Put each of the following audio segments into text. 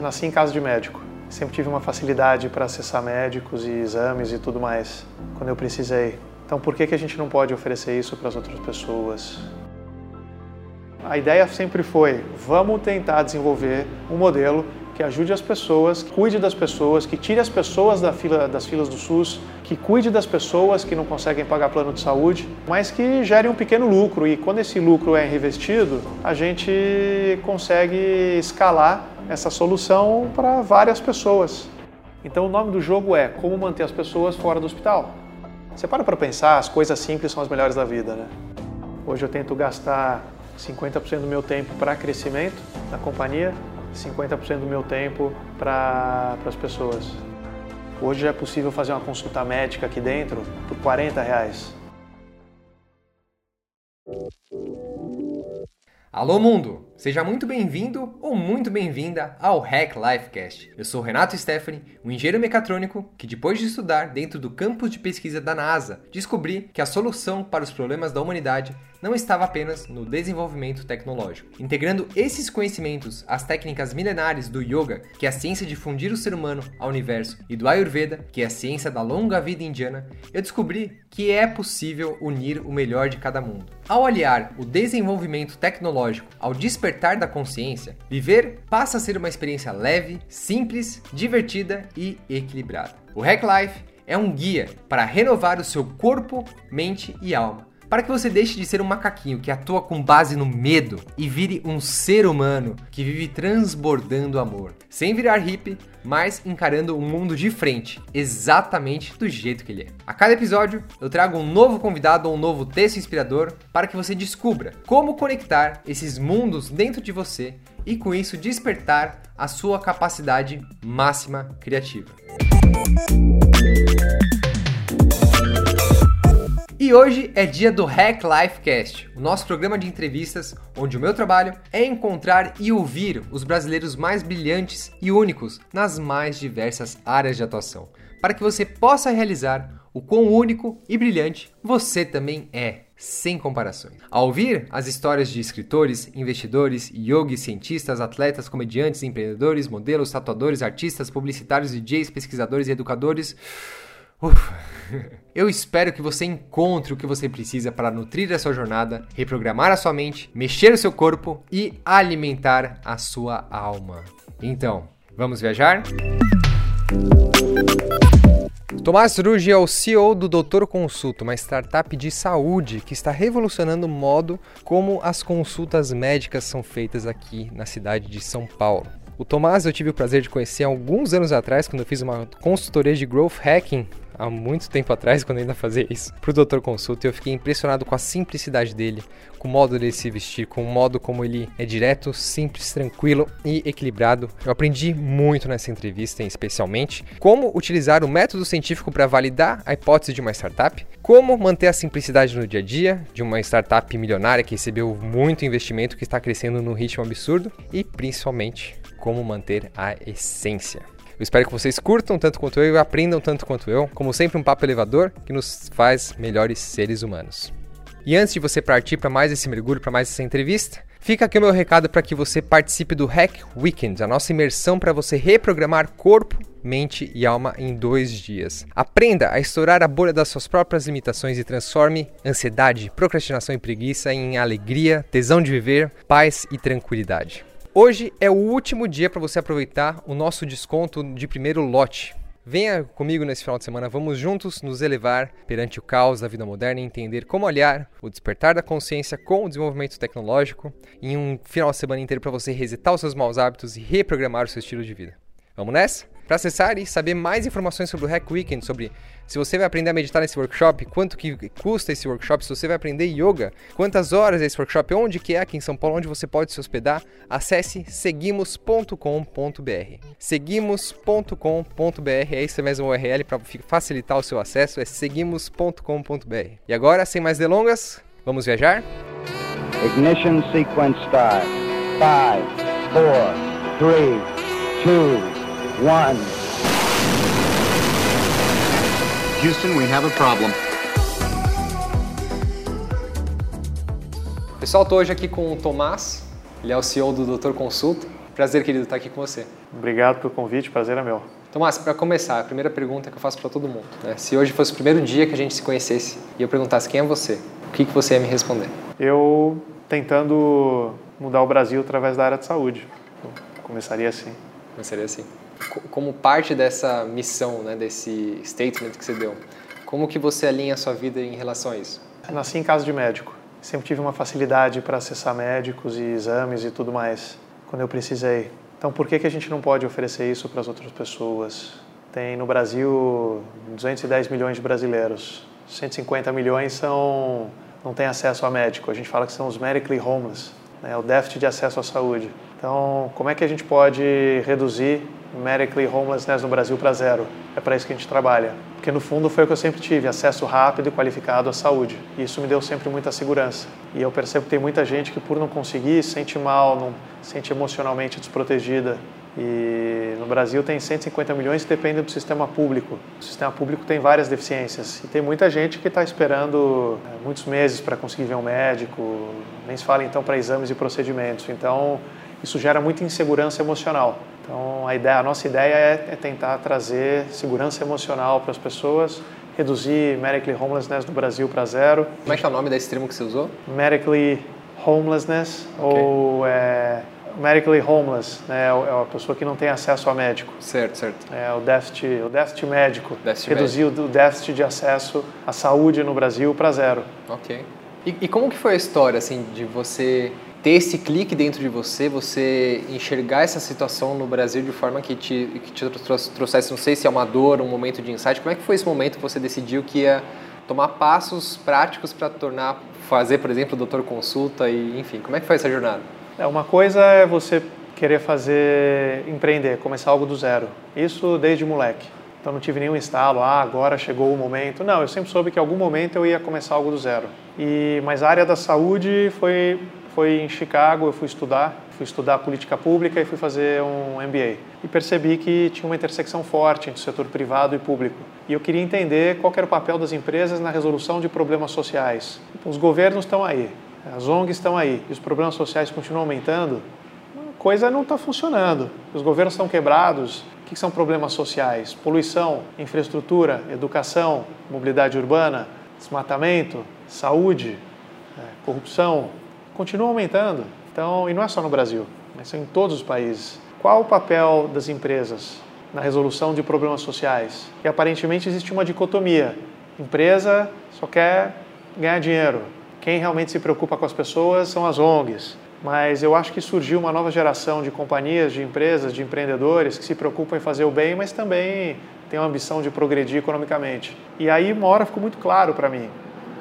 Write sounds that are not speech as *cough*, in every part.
Nasci em casa de médico. Sempre tive uma facilidade para acessar médicos e exames e tudo mais quando eu precisei. Então, por que, que a gente não pode oferecer isso para as outras pessoas? A ideia sempre foi: vamos tentar desenvolver um modelo que ajude as pessoas, que cuide das pessoas, que tire as pessoas da fila, das filas do SUS, que cuide das pessoas que não conseguem pagar plano de saúde, mas que gere um pequeno lucro. E quando esse lucro é reinvestido, a gente consegue escalar essa solução para várias pessoas. Então o nome do jogo é Como manter as pessoas fora do hospital. Você para para pensar, as coisas simples são as melhores da vida, né? Hoje eu tento gastar 50% do meu tempo para crescimento na companhia, 50% do meu tempo para as pessoas. Hoje é possível fazer uma consulta médica aqui dentro por 40 reais. Alô mundo! Seja muito bem-vindo ou muito bem-vinda ao Hack Lifecast. Eu sou Renato Stephanie, um engenheiro mecatrônico que, depois de estudar dentro do campus de pesquisa da NASA, descobri que a solução para os problemas da humanidade não estava apenas no desenvolvimento tecnológico. Integrando esses conhecimentos às técnicas milenares do Yoga, que é a ciência de fundir o ser humano ao universo, e do Ayurveda, que é a ciência da longa vida indiana, eu descobri que é possível unir o melhor de cada mundo. Ao aliar o desenvolvimento tecnológico ao despertar da consciência, viver passa a ser uma experiência leve, simples, divertida e equilibrada. O Hack Life é um guia para renovar o seu corpo, mente e alma para que você deixe de ser um macaquinho que atua com base no medo e vire um ser humano que vive transbordando amor, sem virar hippie, mas encarando o mundo de frente, exatamente do jeito que ele é. A cada episódio, eu trago um novo convidado ou um novo texto inspirador para que você descubra como conectar esses mundos dentro de você e com isso despertar a sua capacidade máxima criativa. E hoje é dia do Hack Life Cast, o nosso programa de entrevistas onde o meu trabalho é encontrar e ouvir os brasileiros mais brilhantes e únicos nas mais diversas áreas de atuação, para que você possa realizar o quão único e brilhante você também é, sem comparações. Ao ouvir as histórias de escritores, investidores, yogis, cientistas, atletas, comediantes, empreendedores, modelos, tatuadores, artistas, publicitários, DJs, pesquisadores e educadores, *laughs* Eu espero que você encontre o que você precisa para nutrir a sua jornada, reprogramar a sua mente, mexer o seu corpo e alimentar a sua alma. Então, vamos viajar? Tomás Ruge é o CEO do Doutor Consulto, uma startup de saúde que está revolucionando o modo como as consultas médicas são feitas aqui na cidade de São Paulo. O Tomás eu tive o prazer de conhecer alguns anos atrás, quando eu fiz uma consultoria de growth hacking há muito tempo atrás, quando ainda fazia isso, pro Doutor Consulta, e eu fiquei impressionado com a simplicidade dele, com o modo dele se vestir, com o modo como ele é direto, simples, tranquilo e equilibrado. Eu aprendi muito nessa entrevista, especialmente, como utilizar o método científico para validar a hipótese de uma startup, como manter a simplicidade no dia a dia de uma startup milionária que recebeu muito investimento, que está crescendo num ritmo absurdo, e principalmente como manter a essência. Eu espero que vocês curtam tanto quanto eu e aprendam tanto quanto eu. Como sempre, um papo elevador que nos faz melhores seres humanos. E antes de você partir para mais esse mergulho, para mais essa entrevista, fica aqui o meu recado para que você participe do Hack Weekend, a nossa imersão para você reprogramar corpo, mente e alma em dois dias. Aprenda a estourar a bolha das suas próprias limitações e transforme ansiedade, procrastinação e preguiça em alegria, tesão de viver, paz e tranquilidade. Hoje é o último dia para você aproveitar o nosso desconto de primeiro lote. Venha comigo nesse final de semana, vamos juntos nos elevar perante o caos da vida moderna e entender como olhar o despertar da consciência com o desenvolvimento tecnológico em um final de semana inteiro para você resetar os seus maus hábitos e reprogramar o seu estilo de vida. Vamos nessa? Para acessar e saber mais informações sobre o Hack Weekend, sobre se você vai aprender a meditar nesse workshop, quanto que custa esse workshop, se você vai aprender yoga, quantas horas é esse workshop, onde que é aqui em São Paulo, onde você pode se hospedar, acesse seguimos.com.br. Seguimos.com.br, é isso mesmo o URL para facilitar o seu acesso, é seguimos.com.br. E agora, sem mais delongas, vamos viajar? Ignition sequence start. 5, 4, 3, 2, one. Houston, we have a problem. Pessoal, estou hoje aqui com o Tomás, ele é o CEO do Doutor Consulta. Prazer, querido, estar aqui com você. Obrigado pelo convite, prazer é meu. Tomás, para começar, a primeira pergunta que eu faço para todo mundo. Né? Se hoje fosse o primeiro dia que a gente se conhecesse e eu perguntasse quem é você, o que, que você ia me responder? Eu tentando mudar o Brasil através da área de saúde. Eu começaria assim. Começaria assim. Como parte dessa missão, né, desse statement que você deu, como que você alinha a sua vida em relação a isso? Nasci em casa de médico. Sempre tive uma facilidade para acessar médicos e exames e tudo mais quando eu precisei. Então, por que, que a gente não pode oferecer isso para as outras pessoas? Tem no Brasil 210 milhões de brasileiros. 150 milhões são não têm acesso a médico. A gente fala que são os medically homeless, né? o déficit de acesso à saúde. Então, como é que a gente pode reduzir medically homelessness no Brasil para zero? É para isso que a gente trabalha. Porque no fundo foi o que eu sempre tive, acesso rápido e qualificado à saúde. E isso me deu sempre muita segurança. E eu percebo que tem muita gente que por não conseguir sente mal, não sente emocionalmente desprotegida. E no Brasil tem 150 milhões que dependem do sistema público. O sistema público tem várias deficiências. E tem muita gente que está esperando é, muitos meses para conseguir ver um médico, nem se fala então para exames e procedimentos. Então, isso gera muita insegurança emocional. Então, a, ideia, a nossa ideia é, é tentar trazer segurança emocional para as pessoas, reduzir medically homelessness no Brasil para zero. Como é que é o nome desse termo que você usou? Medically homelessness okay. ou é, medically homeless, né, é, é a pessoa que não tem acesso a médico. Certo, certo. É o déficit, o déficit médico. Déficit reduzir médico. o déficit de acesso à saúde no Brasil para zero. Ok. E, e, como que foi a história, assim, de você ter esse clique dentro de você, você enxergar essa situação no Brasil de forma que te, que te trouxesse, não sei se é uma dor, um momento de insight, como é que foi esse momento que você decidiu que ia tomar passos práticos para tornar, fazer, por exemplo, doutor consulta e, enfim, como é que foi essa jornada? É, uma coisa é você querer fazer, empreender, começar algo do zero. Isso desde moleque. Então não tive nenhum estalo, ah, agora chegou o momento. Não, eu sempre soube que em algum momento eu ia começar algo do zero. E mas a área da saúde foi foi em Chicago, eu fui estudar, fui estudar política pública e fui fazer um MBA. E percebi que tinha uma intersecção forte entre o setor privado e público. E eu queria entender qual era o papel das empresas na resolução de problemas sociais. Os governos estão aí, as ONGs estão aí e os problemas sociais continuam aumentando, a coisa não está funcionando. Os governos estão quebrados. O que são problemas sociais? Poluição, infraestrutura, educação, mobilidade urbana, desmatamento, saúde, é, corrupção, continuam aumentando. Então, e não é só no Brasil, mas em todos os países. Qual o papel das empresas na resolução de problemas sociais? E aparentemente existe uma dicotomia. Empresa só quer ganhar dinheiro, quem realmente se preocupa com as pessoas são as ONGs. Mas eu acho que surgiu uma nova geração de companhias, de empresas, de empreendedores que se preocupam em fazer o bem, mas também têm a ambição de progredir economicamente. E aí, uma hora ficou muito claro para mim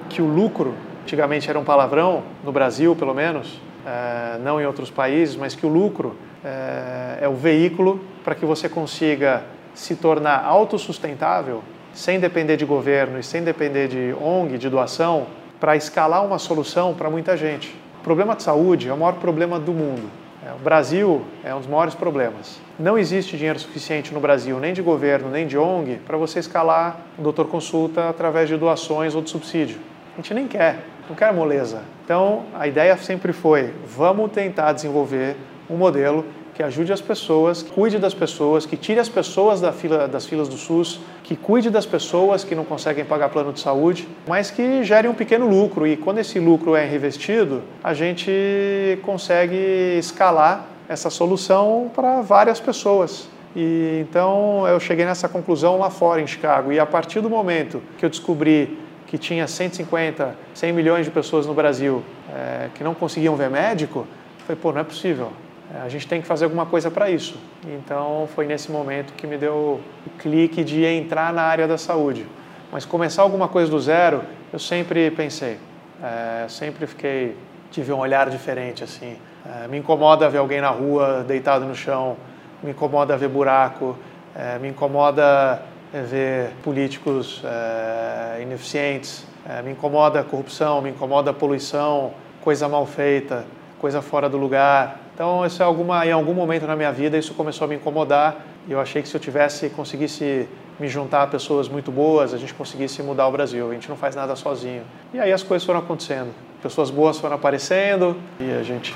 que o lucro, antigamente era um palavrão, no Brasil pelo menos, é, não em outros países, mas que o lucro é, é o veículo para que você consiga se tornar autossustentável, sem depender de governo e sem depender de ONG, de doação, para escalar uma solução para muita gente. O problema de saúde é o maior problema do mundo. É, o Brasil é um dos maiores problemas. Não existe dinheiro suficiente no Brasil, nem de governo, nem de ONG, para você escalar um doutor consulta através de doações ou de subsídio. A gente nem quer, não quer moleza. Então, a ideia sempre foi: vamos tentar desenvolver um modelo que ajude as pessoas, que cuide das pessoas, que tire as pessoas da fila, das filas do SUS, que cuide das pessoas que não conseguem pagar plano de saúde, mas que gere um pequeno lucro. E quando esse lucro é reinvestido, a gente consegue escalar essa solução para várias pessoas. E então eu cheguei nessa conclusão lá fora em Chicago. E a partir do momento que eu descobri que tinha 150, 100 milhões de pessoas no Brasil é, que não conseguiam ver médico, falei, pô, não é possível. É, a gente tem que fazer alguma coisa para isso. Então foi nesse momento que me deu o clique de entrar na área da saúde. Mas começar alguma coisa do zero, eu sempre pensei, é, sempre fiquei, tive um olhar diferente assim. É, me incomoda ver alguém na rua deitado no chão, me incomoda ver buraco, é, me incomoda ver políticos é, ineficientes, me incomoda a corrupção, me incomoda a poluição, coisa mal feita, coisa fora do lugar. Então, isso é alguma, em algum momento na minha vida, isso começou a me incomodar e eu achei que se eu tivesse, conseguisse me juntar a pessoas muito boas, a gente conseguisse mudar o Brasil. A gente não faz nada sozinho. E aí as coisas foram acontecendo. Pessoas boas foram aparecendo e a gente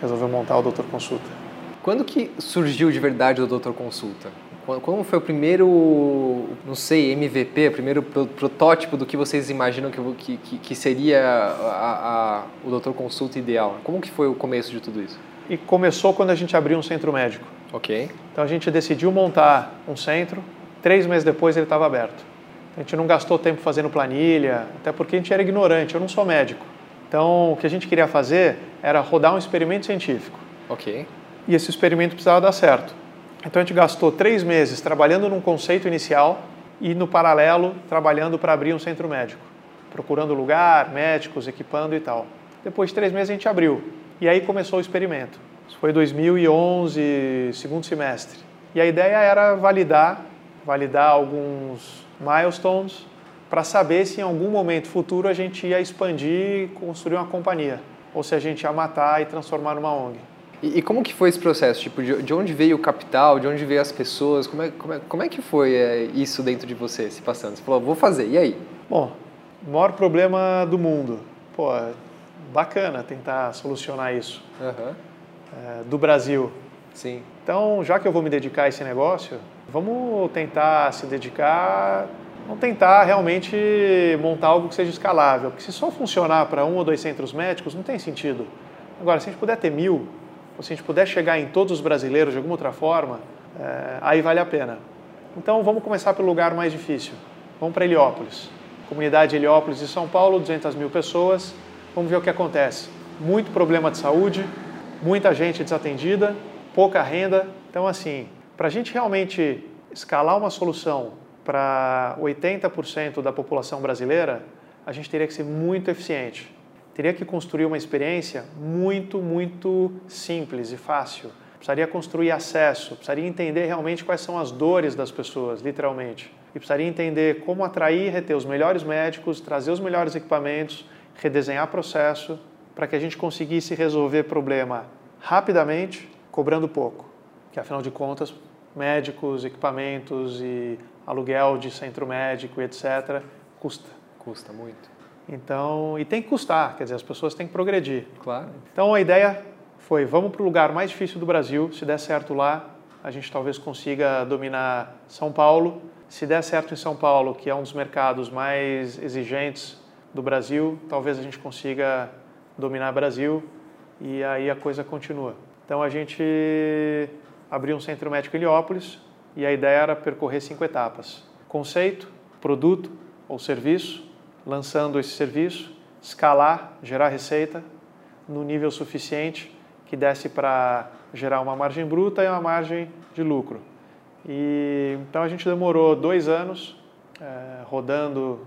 resolveu montar o Doutor Consulta. Quando que surgiu de verdade o Doutor Consulta? Como foi o primeiro, não sei, MVP, o primeiro protótipo do que vocês imaginam que, que, que seria a, a, o doutor consulta ideal? Como que foi o começo de tudo isso? E começou quando a gente abriu um centro médico. Ok. Então a gente decidiu montar um centro, três meses depois ele estava aberto. A gente não gastou tempo fazendo planilha, até porque a gente era ignorante, eu não sou médico. Então o que a gente queria fazer era rodar um experimento científico. Ok. E esse experimento precisava dar certo. Então a gente gastou três meses trabalhando num conceito inicial e no paralelo trabalhando para abrir um centro médico, procurando lugar, médicos, equipando e tal. Depois de três meses a gente abriu e aí começou o experimento. Isso foi 2011, segundo semestre. E a ideia era validar, validar alguns milestones para saber se em algum momento futuro a gente ia expandir e construir uma companhia, ou se a gente ia matar e transformar numa ONG. E, e, como que foi esse processo? Tipo, de, de, onde veio o capital? De onde veio as pessoas? Como é, como é, como é que foi é, isso dentro de você se passando? Você falou, vou fazer, e aí? Bom, maior problema do mundo. Pô, bacana tentar solucionar isso. Uhum. É, do Brasil. Sim. Então, já que eu vou me dedicar a esse negócio, vamos tentar se dedicar, vamos tentar realmente montar algo que seja escalável. Porque se só funcionar para um ou dois centros médicos, não tem sentido. Agora, se a gente puder ter mil, ou se a gente puder chegar em todos os brasileiros de alguma outra forma, é, aí vale a pena. Então vamos começar pelo lugar mais difícil. Vamos para Heliópolis. Comunidade Heliópolis de São Paulo, 200 mil pessoas. Vamos ver o que acontece. Muito problema de saúde, muita gente desatendida, pouca renda. Então, assim, para a gente realmente escalar uma solução para 80% da população brasileira, a gente teria que ser muito eficiente teria que construir uma experiência muito, muito simples e fácil. Precisaria construir acesso, precisaria entender realmente quais são as dores das pessoas, literalmente. E precisaria entender como atrair e reter os melhores médicos, trazer os melhores equipamentos, redesenhar processo, para que a gente conseguisse resolver problema rapidamente, cobrando pouco. Que afinal de contas, médicos, equipamentos e aluguel de centro médico, etc., custa. Custa muito. Então, e tem que custar, quer dizer, as pessoas têm que progredir. Claro. Então a ideia foi, vamos para o lugar mais difícil do Brasil, se der certo lá, a gente talvez consiga dominar São Paulo. Se der certo em São Paulo, que é um dos mercados mais exigentes do Brasil, talvez a gente consiga dominar Brasil e aí a coisa continua. Então a gente abriu um centro médico em Heliópolis e a ideia era percorrer cinco etapas: conceito, produto ou serviço, lançando esse serviço, escalar, gerar receita no nível suficiente que desse para gerar uma margem bruta e uma margem de lucro. E então a gente demorou dois anos é, rodando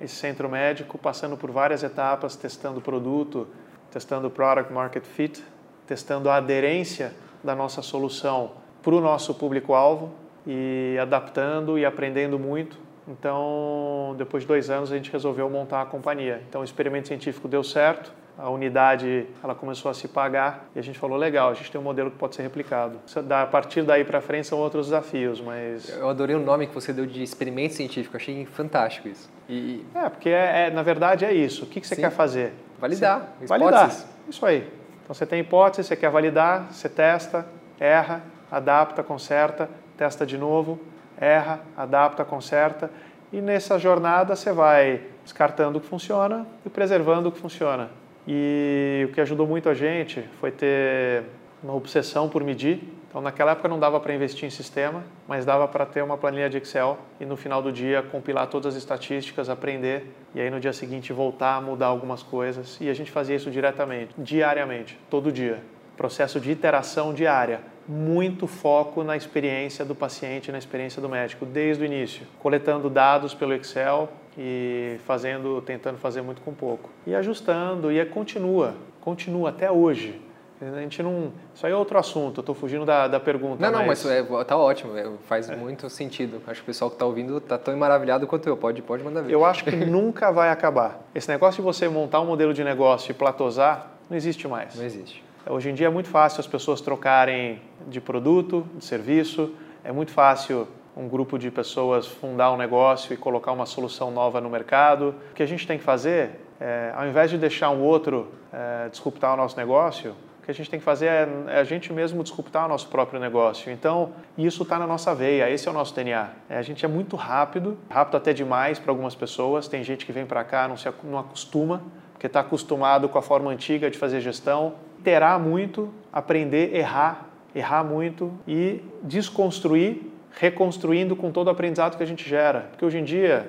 esse centro médico, passando por várias etapas, testando produto, testando product market fit, testando a aderência da nossa solução para o nosso público-alvo e adaptando e aprendendo muito então, depois de dois anos, a gente resolveu montar a companhia. Então, o experimento científico deu certo, a unidade ela começou a se pagar e a gente falou legal, a gente tem um modelo que pode ser replicado. A partir daí para frente são outros desafios, mas eu adorei o nome que você deu de experimento científico, achei fantástico isso. E... É porque é, é, na verdade é isso. O que, que você Sim. quer fazer? Validar. Você... Validar. Isso aí. Então você tem hipótese, você quer validar, você testa, erra, adapta, conserta, testa de novo erra, adapta, conserta e nessa jornada você vai descartando o que funciona e preservando o que funciona. E o que ajudou muito a gente foi ter uma obsessão por medir. Então, naquela época não dava para investir em sistema, mas dava para ter uma planilha de Excel e no final do dia compilar todas as estatísticas, aprender e aí no dia seguinte voltar a mudar algumas coisas. E a gente fazia isso diretamente, diariamente, todo dia. Processo de iteração diária muito foco na experiência do paciente, na experiência do médico, desde o início, coletando dados pelo Excel e fazendo, tentando fazer muito com pouco. E ajustando, e continua, continua até hoje. A gente não. Isso aí é outro assunto, eu estou fugindo da, da pergunta. Não, não, mas, mas é, tá ótimo, é, faz é. muito sentido. Acho que o pessoal que está ouvindo está tão maravilhado quanto eu. Pode, pode mandar ver. Eu acho que *laughs* nunca vai acabar. Esse negócio de você montar um modelo de negócio e platosar, não existe mais. Não existe. Hoje em dia é muito fácil as pessoas trocarem de produto, de serviço, é muito fácil um grupo de pessoas fundar um negócio e colocar uma solução nova no mercado. O que a gente tem que fazer, é, ao invés de deixar um outro é, disruptar o nosso negócio, o que a gente tem que fazer é, é a gente mesmo disruptar o nosso próprio negócio. Então, isso está na nossa veia, esse é o nosso DNA. É, a gente é muito rápido, rápido até demais para algumas pessoas. Tem gente que vem para cá, não se não acostuma, porque está acostumado com a forma antiga de fazer gestão. Terá muito, aprender, errar, errar muito e desconstruir, reconstruindo com todo o aprendizado que a gente gera. Porque hoje em dia,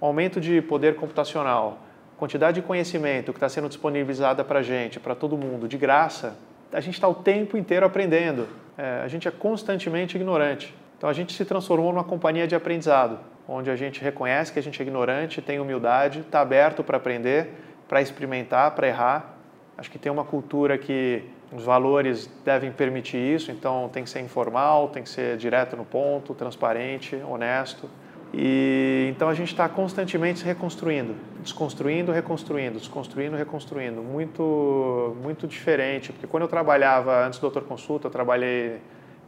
aumento de poder computacional, quantidade de conhecimento que está sendo disponibilizada para a gente, para todo mundo, de graça, a gente está o tempo inteiro aprendendo. É, a gente é constantemente ignorante. Então a gente se transformou numa companhia de aprendizado, onde a gente reconhece que a gente é ignorante, tem humildade, está aberto para aprender, para experimentar, para errar. Acho que tem uma cultura que os valores devem permitir isso, então tem que ser informal, tem que ser direto no ponto, transparente, honesto. E então a gente está constantemente se reconstruindo, desconstruindo, reconstruindo, desconstruindo, reconstruindo, muito muito diferente, porque quando eu trabalhava antes do Doutor Consulta, eu trabalhei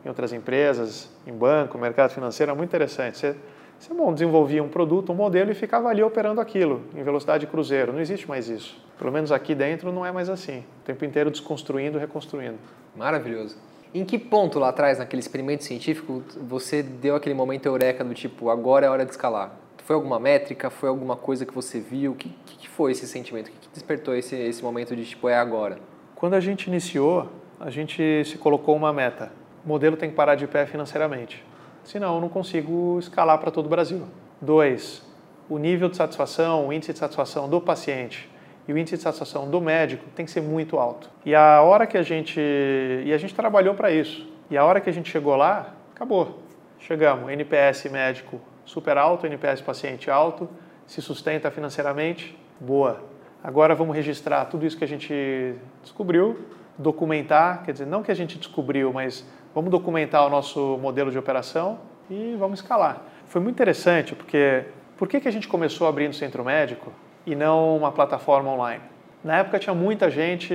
em outras empresas, em banco, mercado financeiro, é muito interessante. Você, você bom, desenvolvia um produto, um modelo e ficava ali operando aquilo em velocidade cruzeiro. Não existe mais isso. Pelo menos aqui dentro não é mais assim. O tempo inteiro desconstruindo, reconstruindo. Maravilhoso. Em que ponto lá atrás, naquele experimento científico, você deu aquele momento eureka do tipo, agora é hora de escalar? Foi alguma métrica? Foi alguma coisa que você viu? O que, que, foi esse sentimento? O que, despertou esse, esse momento de tipo, é agora? Quando a gente iniciou, a gente se colocou uma meta. O modelo tem que parar de pé financeiramente. Senão, eu não consigo escalar para todo o Brasil. Dois, o nível de satisfação, o índice de satisfação do paciente e o índice de satisfação do médico tem que ser muito alto. E a hora que a gente e a gente trabalhou para isso. E a hora que a gente chegou lá, acabou. Chegamos, NPS médico super alto, NPS paciente alto, se sustenta financeiramente, boa. Agora vamos registrar tudo isso que a gente descobriu, documentar, quer dizer, não que a gente descobriu, mas vamos documentar o nosso modelo de operação e vamos escalar. Foi muito interessante porque por que, que a gente começou abrindo centro médico? E não uma plataforma online. Na época tinha muita gente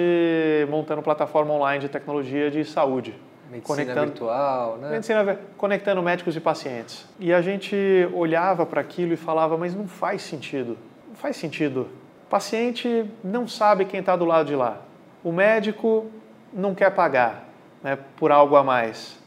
montando plataforma online de tecnologia de saúde. Medicina conectando, virtual, né? Medicina, conectando médicos e pacientes. E a gente olhava para aquilo e falava, mas não faz sentido. Não faz sentido. O paciente não sabe quem está do lado de lá. O médico não quer pagar né, por algo a mais.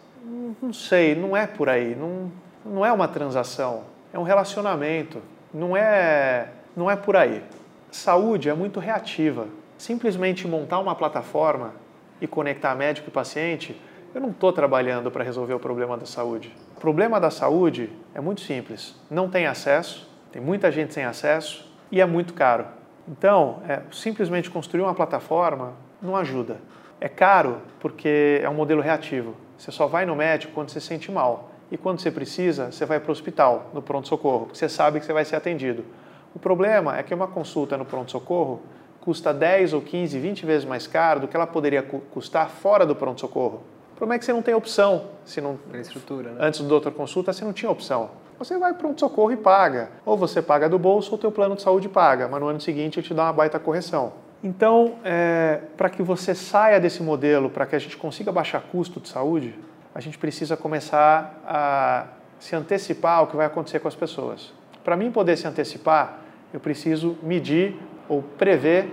Não sei, não é por aí. Não, não é uma transação. É um relacionamento. Não é não é por aí. Saúde é muito reativa. Simplesmente montar uma plataforma e conectar médico e paciente, eu não estou trabalhando para resolver o problema da saúde. O problema da saúde é muito simples: não tem acesso, tem muita gente sem acesso e é muito caro. Então, é, simplesmente construir uma plataforma não ajuda. É caro porque é um modelo reativo. Você só vai no médico quando você se sente mal. E quando você precisa, você vai para o hospital, no pronto-socorro, porque você sabe que você vai ser atendido. O problema é que uma consulta no pronto-socorro custa 10 ou 15, 20 vezes mais caro do que ela poderia custar fora do pronto-socorro. O problema é que você não tem opção. Se não, estrutura, né? Antes do doutor consulta, você não tinha opção. Você vai para pronto-socorro e paga. Ou você paga do bolso ou o teu plano de saúde paga, mas no ano seguinte ele te dá uma baita correção. Então, é, para que você saia desse modelo, para que a gente consiga baixar custo de saúde, a gente precisa começar a se antecipar ao que vai acontecer com as pessoas. Para mim poder se antecipar, eu preciso medir ou prever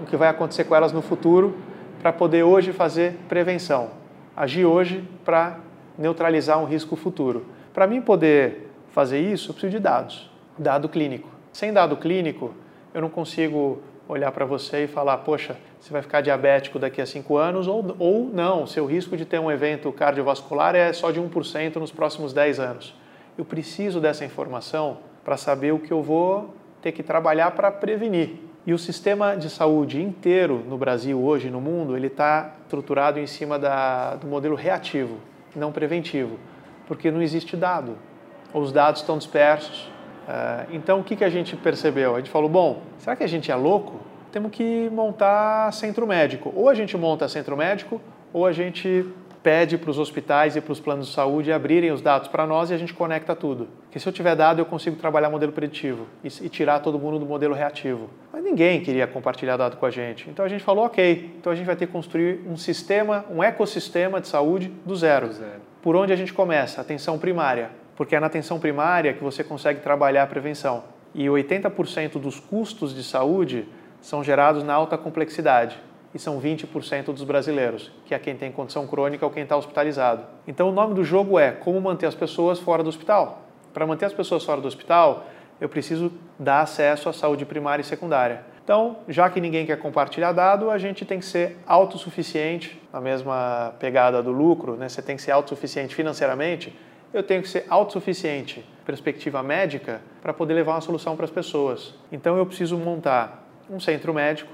o que vai acontecer com elas no futuro para poder hoje fazer prevenção. Agir hoje para neutralizar um risco futuro. Para mim poder fazer isso, eu preciso de dados, dado clínico. Sem dado clínico, eu não consigo olhar para você e falar, poxa, você vai ficar diabético daqui a 5 anos, ou, ou não, seu risco de ter um evento cardiovascular é só de 1% nos próximos 10 anos. Eu preciso dessa informação para saber o que eu vou ter que trabalhar para prevenir. E o sistema de saúde inteiro no Brasil hoje, no mundo, ele está estruturado em cima da, do modelo reativo, não preventivo, porque não existe dado. Os dados estão dispersos. Uh, então, o que, que a gente percebeu? A gente falou, bom, será que a gente é louco? Temos que montar centro médico. Ou a gente monta centro médico, ou a gente pede para os hospitais e para os planos de saúde abrirem os dados para nós e a gente conecta tudo. Porque se eu tiver dado, eu consigo trabalhar modelo preditivo e, e, tirar todo mundo do modelo reativo. Mas ninguém queria compartilhar dado com a gente. Então a gente falou, ok, então a gente vai ter que construir um sistema, um ecossistema de saúde do zero. Do zero. Por onde a gente começa? Atenção primária. Porque é na atenção primária que você consegue trabalhar a prevenção. E 80% dos custos de saúde são gerados na alta complexidade. E são 20% dos brasileiros, que é quem tem condição crônica ou quem está hospitalizado. Então o nome do jogo é como manter as pessoas fora do hospital. Para manter as pessoas fora do hospital, eu preciso dar acesso à saúde primária e secundária. Então, já que ninguém quer compartilhar dado, a gente tem que ser autossuficiente, na mesma pegada do lucro, né? você tem que ser autossuficiente financeiramente, eu tenho que ser autossuficiente, perspectiva médica, para poder levar uma solução para as pessoas. Então, eu preciso montar um centro médico,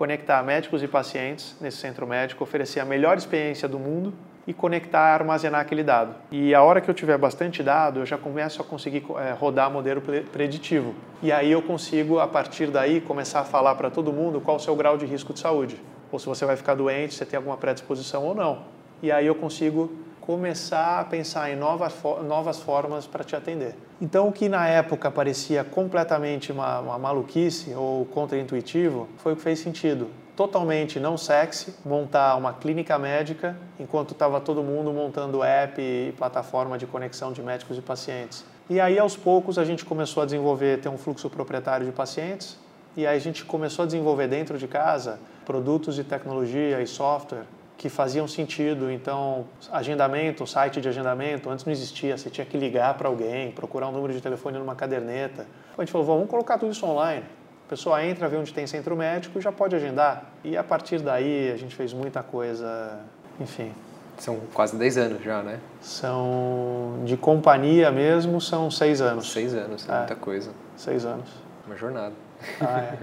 conectar médicos e pacientes nesse centro médico, oferecer a melhor experiência do mundo e conectar, armazenar aquele dado. E a hora que eu tiver bastante dado, eu já começo a conseguir é, rodar modelo preditivo. E aí eu consigo, a partir daí, começar a falar para todo mundo qual o seu grau de risco de saúde. Ou se você vai ficar doente, se tem alguma predisposição ou não. E aí eu consigo começar a pensar em novas, novas formas para te atender. Então, o que na época parecia completamente uma, uma maluquice ou contraintuitivo foi o que fez sentido totalmente não sexy montar uma clínica médica enquanto estava todo mundo montando app e plataforma de conexão de médicos e pacientes. E aí aos poucos a gente começou a desenvolver, ter um fluxo proprietário de pacientes e aí a gente começou a desenvolver dentro de casa produtos de tecnologia e software que faziam sentido. Então, agendamento, site de agendamento, antes não existia, você tinha que ligar para alguém, procurar um número de telefone numa caderneta. A gente falou, vamos colocar tudo isso online pessoa entra, vê onde tem centro médico e já pode agendar. E a partir daí a gente fez muita coisa, enfim. São quase 10 anos já, né? São, de companhia mesmo, são 6 anos. 6 anos, é, muita coisa. 6 anos. Uma jornada. Ah, é.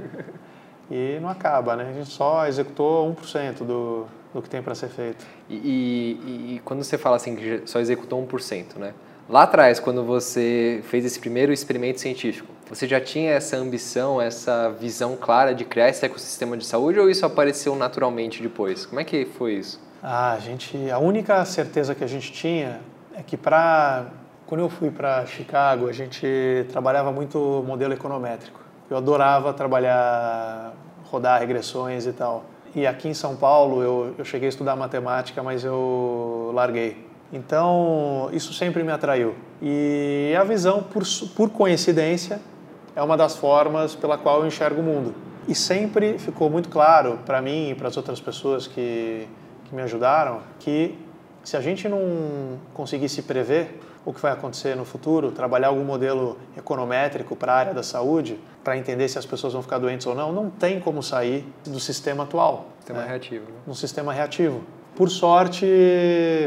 E não acaba, né? A gente só executou 1% do, do que tem para ser feito. E, e, e, quando você fala assim que só executou 1%, né? Lá atrás, quando você fez esse primeiro experimento científico, você já tinha essa ambição, essa visão clara de criar esse ecossistema de saúde ou isso apareceu naturalmente depois? Como é que foi isso? Ah, a gente, a única certeza que a gente tinha é que para quando eu fui para Chicago, a gente trabalhava muito modelo econométrico. Eu adorava trabalhar, rodar regressões e tal. E aqui em São Paulo eu, eu cheguei a estudar matemática, mas eu larguei então, isso sempre me atraiu. E a visão, por, por coincidência, é uma das formas pela qual eu enxergo o mundo. E sempre ficou muito claro para mim e para as outras pessoas que, que me ajudaram que se a gente não conseguisse prever o que vai acontecer no futuro, trabalhar algum modelo econométrico para a área da saúde, para entender se as pessoas vão ficar doentes ou não, não tem como sair do sistema atual. Sistema né? reativo. Né? No sistema reativo por sorte,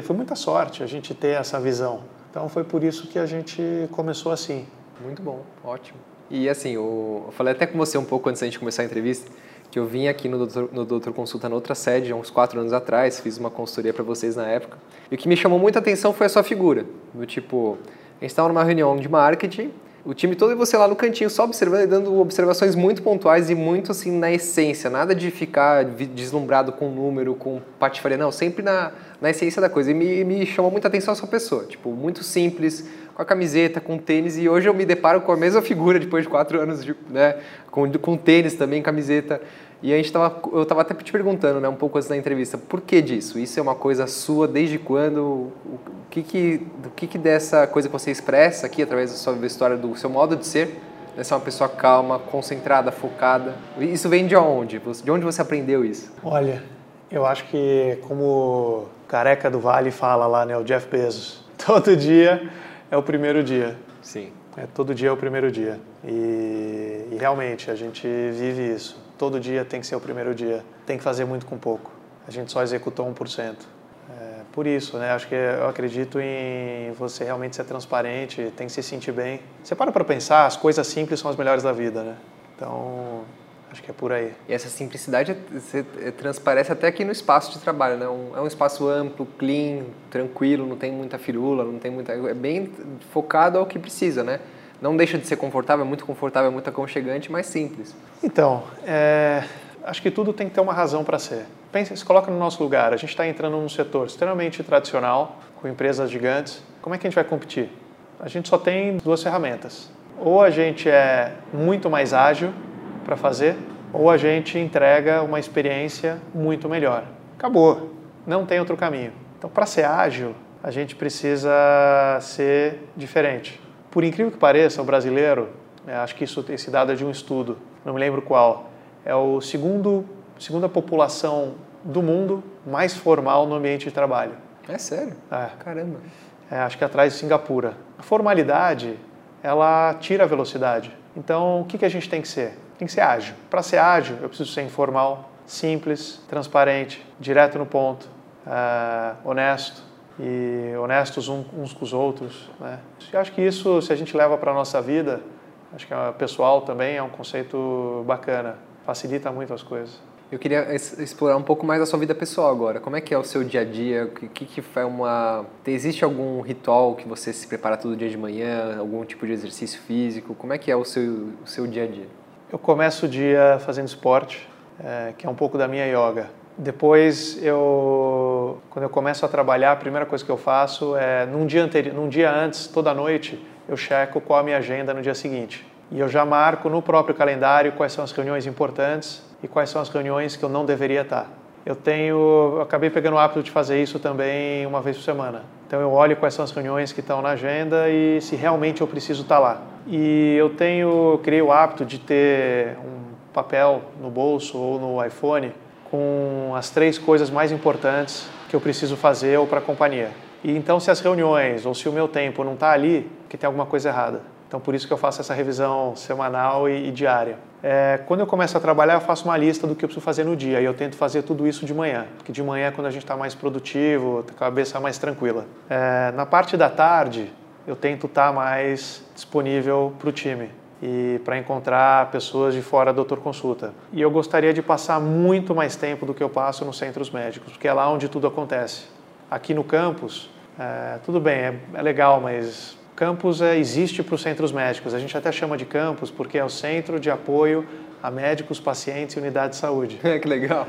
foi muita sorte a gente ter essa visão. Então foi por isso que a gente começou assim. Muito bom, ótimo. E assim, eu falei até com você um pouco antes da gente começar a entrevista, que eu vim aqui no Doutor, no Doutor Consulta na outra sede, há uns quatro anos atrás, fiz uma consultoria para vocês na época. E o que me chamou muita atenção foi a sua figura. Do tipo, a gente estava numa reunião de marketing, o time todo e você lá no cantinho só observando e dando observações muito pontuais e muito assim na essência, nada de ficar deslumbrado com número, com patifaria, não, sempre na, na essência da coisa. E me, me chamou muita atenção a sua pessoa, tipo, muito simples, com a camiseta, com tênis, e hoje eu me deparo com a mesma figura depois de quatro anos, de, né, com, com tênis também, camiseta. E a gente tava, eu estava até te perguntando, né, um pouco antes da entrevista, por que disso? Isso é uma coisa sua desde quando? O, que que, do que que dessa coisa que você expressa aqui através da sua história, do seu modo de ser, de ser uma pessoa calma, concentrada, focada? Isso vem de onde? De onde você aprendeu isso? Olha, eu acho que como careca do Vale fala lá, né, o Jeff Bezos, *laughs* todo dia é o primeiro dia. Sim. É, todo dia é o primeiro dia. E, e realmente a gente vive isso todo dia tem que ser o primeiro dia. Tem que fazer muito com pouco. A gente só executou 1%. É, por isso, né? Acho que eu acredito em você realmente ser transparente, tem que se sentir bem. Você para para pensar, as coisas simples são as melhores da vida, né? Então, acho que é por aí. E essa simplicidade você é, transparece até aqui no espaço de trabalho, né? É um espaço amplo, clean, tranquilo, não tem muita firula, não tem muita... É bem focado ao que precisa, né? não deixa de ser confortável, é muito confortável, é muito aconchegante, mas simples. Então, é, acho que tudo tem que ter uma razão para ser. Pense, se coloca no nosso lugar. A gente está entrando num setor extremamente tradicional, com empresas gigantes. Como é que a gente vai competir? A gente só tem duas ferramentas. Ou a gente é muito mais ágil para fazer, ou a gente entrega uma experiência muito melhor. Acabou. Não tem outro caminho. Então, para ser ágil, a gente precisa ser diferente. Por incrível que pareça, o brasileiro, é, acho que isso esse dado é de um estudo, não me lembro qual, é o segundo segunda população do mundo mais formal no ambiente de trabalho. É sério? É. Caramba. É, acho que atrás de Singapura. A formalidade, ela tira a velocidade. Então, o que, que a gente tem que ser? Tem que ser ágil. Para ser ágil, eu preciso ser informal, simples, transparente, direto no ponto, é, honesto e honestos uns com os outros. Né? Eu acho que isso, se a gente leva para a nossa vida, acho que é pessoal também é um conceito bacana, facilita muito as coisas. Eu queria explorar um pouco mais a sua vida pessoal agora. Como é que é o seu dia a dia? O que, que é uma... Existe algum ritual que você se prepara todo dia de manhã? Algum tipo de exercício físico? Como é que é o seu, o seu dia a dia? Eu começo o dia fazendo esporte, é, que é um pouco da minha yoga. Depois, eu, quando eu começo a trabalhar, a primeira coisa que eu faço é, num dia, anterior, num dia antes, toda noite, eu checo qual a minha agenda no dia seguinte. E eu já marco no próprio calendário quais são as reuniões importantes e quais são as reuniões que eu não deveria estar. Eu tenho, eu acabei pegando o hábito de fazer isso também uma vez por semana. Então eu olho quais são as reuniões que estão na agenda e se realmente eu preciso estar lá. E eu tenho, criei o hábito de ter um papel no bolso ou no iPhone com as três coisas mais importantes que eu preciso fazer ou para a companhia. E então se as reuniões ou se o meu tempo não está ali, que tem alguma coisa errada. Então por isso que eu faço essa revisão semanal e, e diária. É, quando eu começo a trabalhar, eu faço uma lista do que eu preciso fazer no dia e eu tento fazer tudo isso de manhã, porque de manhã é quando a gente está mais produtivo, a cabeça mais tranquila. É, na parte da tarde, eu tento estar mais disponível para o time e para encontrar pessoas de fora da doutor consulta. E eu gostaria de passar muito mais tempo do que eu passo nos centros médicos, porque é lá onde tudo acontece. Aqui no campus, é, tudo bem, é, é legal, mas campus é, existe para os centros médicos. A gente até chama de campus porque é o centro de apoio a médicos, pacientes e unidade de saúde. *laughs* É, que legal.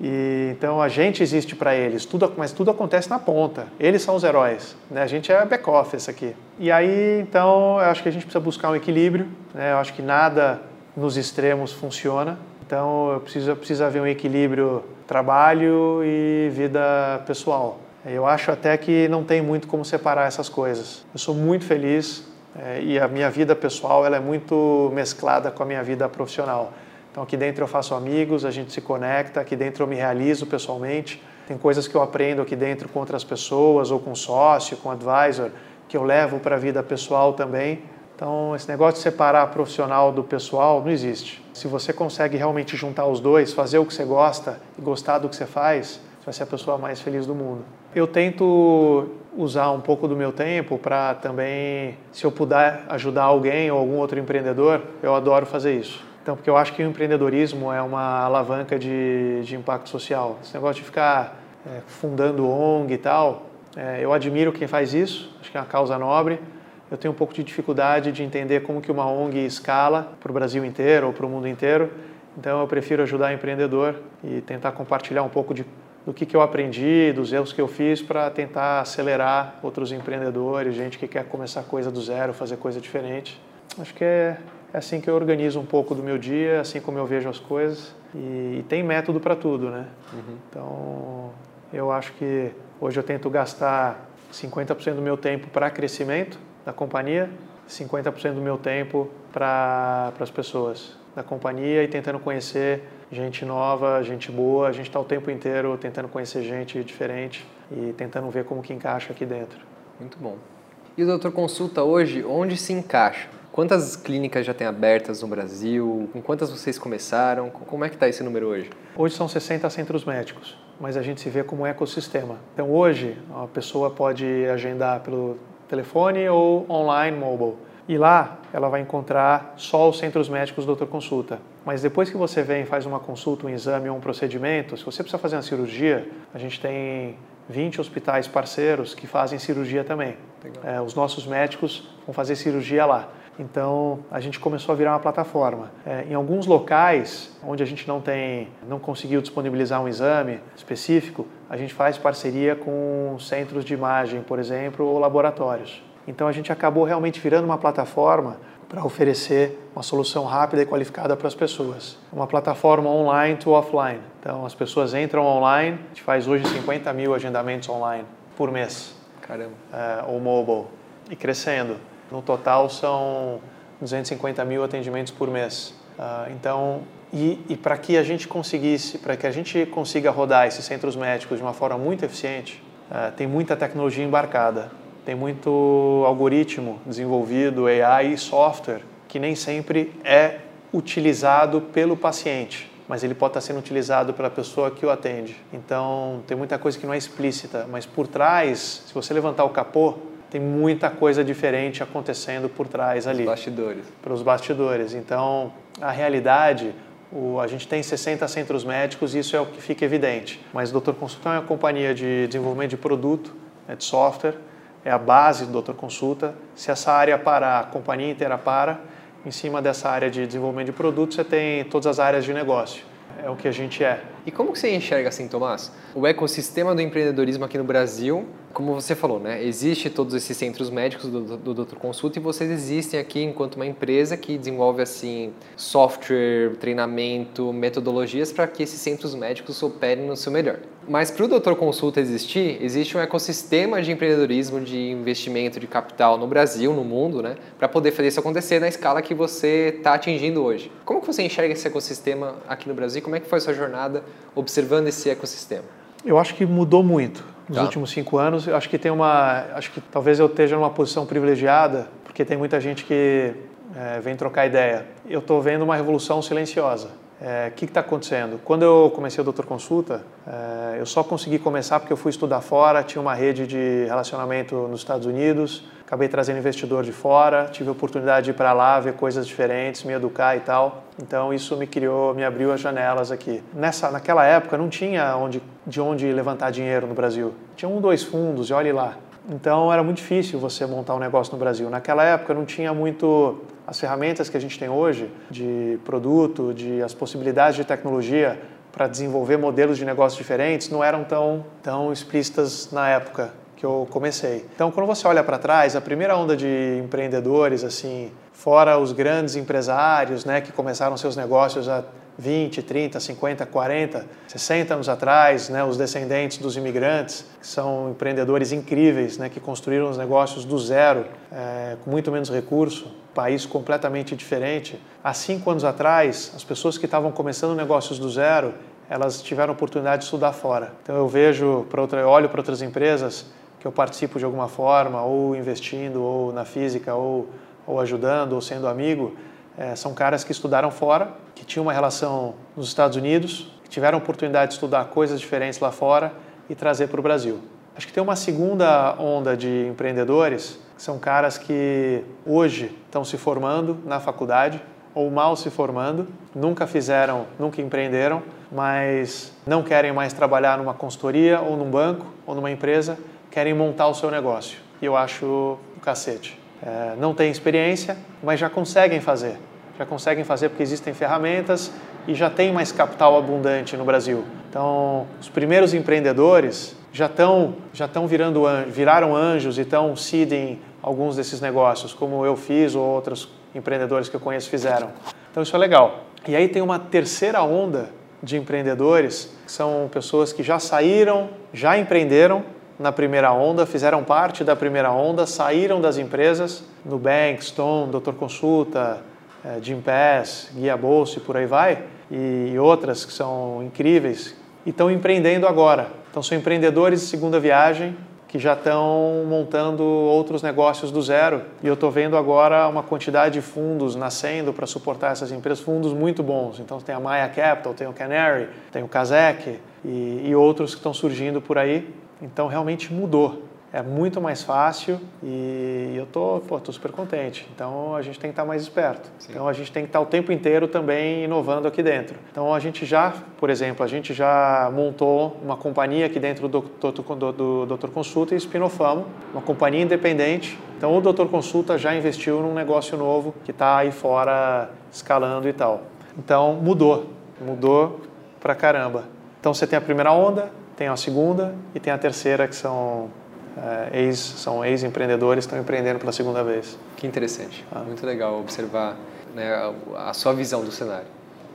E, então a gente existe para eles, tudo, mas tudo acontece na ponta. Eles são os heróis, né? A gente é back office aqui. E aí, então, eu acho que a gente precisa buscar um equilíbrio. Né? Eu acho que nada nos extremos funciona. Então, precisa precisa haver um equilíbrio trabalho e vida pessoal. Eu acho até que não tem muito como separar essas coisas. Eu sou muito feliz é, e a minha vida pessoal ela é muito mesclada com a minha vida profissional. Então aqui dentro eu faço amigos, a gente se conecta, aqui dentro eu me realizo pessoalmente. Tem coisas que eu aprendo aqui dentro com outras pessoas ou com sócio, com advisor, que eu levo para a vida pessoal também. Então esse negócio de separar profissional do pessoal não existe. Se você consegue realmente juntar os dois, fazer o que você gosta e gostar do que você faz, você vai ser a pessoa mais feliz do mundo. Eu tento usar um pouco do meu tempo para também, se eu puder ajudar alguém ou algum outro empreendedor, eu adoro fazer isso. Então, porque eu acho que o empreendedorismo é uma alavanca de, de impacto social. Esse negócio de ficar é, fundando ONG e tal, é, eu admiro quem faz isso, acho que é uma causa nobre. Eu tenho um pouco de dificuldade de entender como que uma ONG escala para o Brasil inteiro ou para o mundo inteiro. Então, eu prefiro ajudar empreendedor e tentar compartilhar um pouco de do que, que eu aprendi, dos erros que eu fiz para tentar acelerar outros empreendedores, gente que quer começar coisa do zero, fazer coisa diferente. Acho que é, é assim que eu organizo um pouco do meu dia, assim como eu vejo as coisas. E, e tem método para tudo, né? Uhum. Então, eu acho que hoje eu tento gastar 50% do meu tempo para crescimento da companhia, 50% do meu tempo para as pessoas da companhia e tentando conhecer gente nova, gente boa. A gente está o tempo inteiro tentando conhecer gente diferente e tentando ver como que encaixa aqui dentro. Muito bom. E o Doutor Consulta hoje, onde se encaixa? Quantas clínicas já tem abertas no Brasil? Com quantas vocês começaram? Como é que está esse número hoje? Hoje são 60 centros médicos, mas a gente se vê como um ecossistema. Então hoje a pessoa pode agendar pelo telefone ou online, mobile. E lá ela vai encontrar só os centros médicos doutor consulta. Mas depois que você vem e faz uma consulta, um exame ou um procedimento, se você precisa fazer uma cirurgia, a gente tem 20 hospitais parceiros que fazem cirurgia também. É, os nossos médicos vão fazer cirurgia lá. Então a gente começou a virar uma plataforma. É, em alguns locais onde a gente não tem, não conseguiu disponibilizar um exame específico, a gente faz parceria com centros de imagem, por exemplo, ou laboratórios. Então a gente acabou realmente virando uma plataforma para oferecer uma solução rápida e qualificada para as pessoas. Uma plataforma online to offline. Então as pessoas entram online, a gente faz hoje 50 mil agendamentos online por mês. Caramba. É, ou mobile. E crescendo. No total são 250 mil atendimentos por mês. Uh, então E, e para que a gente conseguisse, para que a gente consiga rodar esses centros médicos de uma forma muito eficiente, uh, tem muita tecnologia embarcada, tem muito algoritmo desenvolvido, AI e software que nem sempre é utilizado pelo paciente, mas ele pode estar sendo utilizado pela pessoa que o atende. Então tem muita coisa que não é explícita, mas por trás, se você levantar o capô, tem muita coisa diferente acontecendo por trás ali. Os bastidores. Para os bastidores. Então, a realidade, o, a gente tem 60 centros médicos e isso é o que fica evidente. Mas o Dr. Consulta é uma companhia de desenvolvimento de produto, né, de software, é a base do Dr. Consulta. Se essa área parar, a companhia inteira para. Em cima dessa área de desenvolvimento de produto, você tem todas as áreas de negócio. É o que a gente é. E como que você enxerga assim, Tomás? O ecossistema do empreendedorismo aqui no Brasil, como você falou, né? Existe todos esses centros médicos do, do, Doutor Consulta e vocês existem aqui enquanto uma empresa que desenvolve assim software, treinamento, metodologias para que esses centros médicos operem no seu melhor. Mas para o Doutor Consulta existir, existe um ecossistema de empreendedorismo, de investimento de capital no Brasil, no mundo, né? Para poder fazer isso acontecer na escala que você está atingindo hoje. Como que você enxerga esse ecossistema aqui no Brasil? Como é que foi a sua jornada observando esse ecossistema? Eu acho que mudou muito nos tá. últimos cinco anos. Eu acho que tem uma, acho que talvez eu esteja numa posição privilegiada porque tem muita gente que é, vem trocar ideia. Eu estou vendo uma revolução silenciosa. O é, que está acontecendo? Quando eu comecei o Doutor Consulta, é, eu só consegui começar porque eu fui estudar fora, tinha uma rede de relacionamento nos Estados Unidos, acabei trazendo investidor de fora, tive a oportunidade de ir para lá, ver coisas diferentes, me educar e tal. Então isso me criou, me abriu as janelas aqui. Nessa, naquela época não tinha onde, de onde levantar dinheiro no Brasil. Tinha um, dois fundos, e olhe lá. Então era muito difícil você montar um negócio no Brasil. Naquela época não tinha muito as ferramentas que a gente tem hoje de produto, de as possibilidades de tecnologia para desenvolver modelos de negócios diferentes não eram tão tão explícitas na época que eu comecei. Então, quando você olha para trás, a primeira onda de empreendedores, assim, fora os grandes empresários, né, que começaram seus negócios há 20, 30, 50, 40, 60 anos atrás, né, os descendentes dos imigrantes, que são empreendedores incríveis, né, que construíram os negócios do zero, é, com muito menos recurso, país completamente diferente. Há cinco anos atrás, as pessoas que estavam começando negócios do zero, elas tiveram oportunidade de estudar fora. Então eu vejo, para outra, olho para outras empresas que eu participo de alguma forma, ou investindo, ou na física, ou, ou ajudando, ou sendo amigo, é, são caras que estudaram fora, que tinham uma relação nos Estados Unidos, que tiveram oportunidade de estudar coisas diferentes lá fora e trazer para o Brasil. Acho que tem uma segunda onda de empreendedores, são caras que hoje estão se formando na faculdade ou mal se formando, nunca fizeram, nunca empreenderam, mas não querem mais trabalhar numa consultoria ou num banco ou numa empresa querem montar o seu negócio. E eu acho o cacete. É, não têm experiência, mas já conseguem fazer. Já conseguem fazer porque existem ferramentas e já tem mais capital abundante no Brasil. Então, os primeiros empreendedores já estão já estão virando viraram anjos e estão seeding alguns desses negócios, como eu fiz ou outros empreendedores que eu conheço fizeram. Então isso é legal. E aí tem uma terceira onda de empreendedores, que são pessoas que já saíram, já empreenderam na primeira onda, fizeram parte da primeira onda, saíram das empresas, Nubank, Stone, Doutor Consulta, é, Jim Pass, Guia Bolsa e por aí vai, e outras que são incríveis, e estão empreendendo agora. Então são empreendedores de segunda viagem que já estão montando outros negócios do zero. E eu estou vendo agora uma quantidade de fundos nascendo para suportar essas empresas, fundos muito bons. Então tem a Maya Capital, tem o Canary, tem o Kazek e, e outros que estão surgindo por aí então realmente mudou. É muito mais fácil e eu tô, pô, tô super contente. Então a gente tem que estar mais esperto. Sim. Então a gente tem que estar o tempo inteiro também inovando aqui dentro. Então a gente já, por exemplo, a gente já montou uma companhia aqui dentro do, do, do, do Doutor Consulta e Spinofamo, uma companhia independente. Então o Doutor Consulta já investiu num negócio novo que está aí fora escalando e tal. Então mudou, mudou pra caramba. Então você tem a primeira onda, tem a segunda e tem a terceira que são é, ex são ex-empreendedores estão empreendendo pela segunda vez. Que interessante, ah. muito legal observar né, a, sua visão do cenário.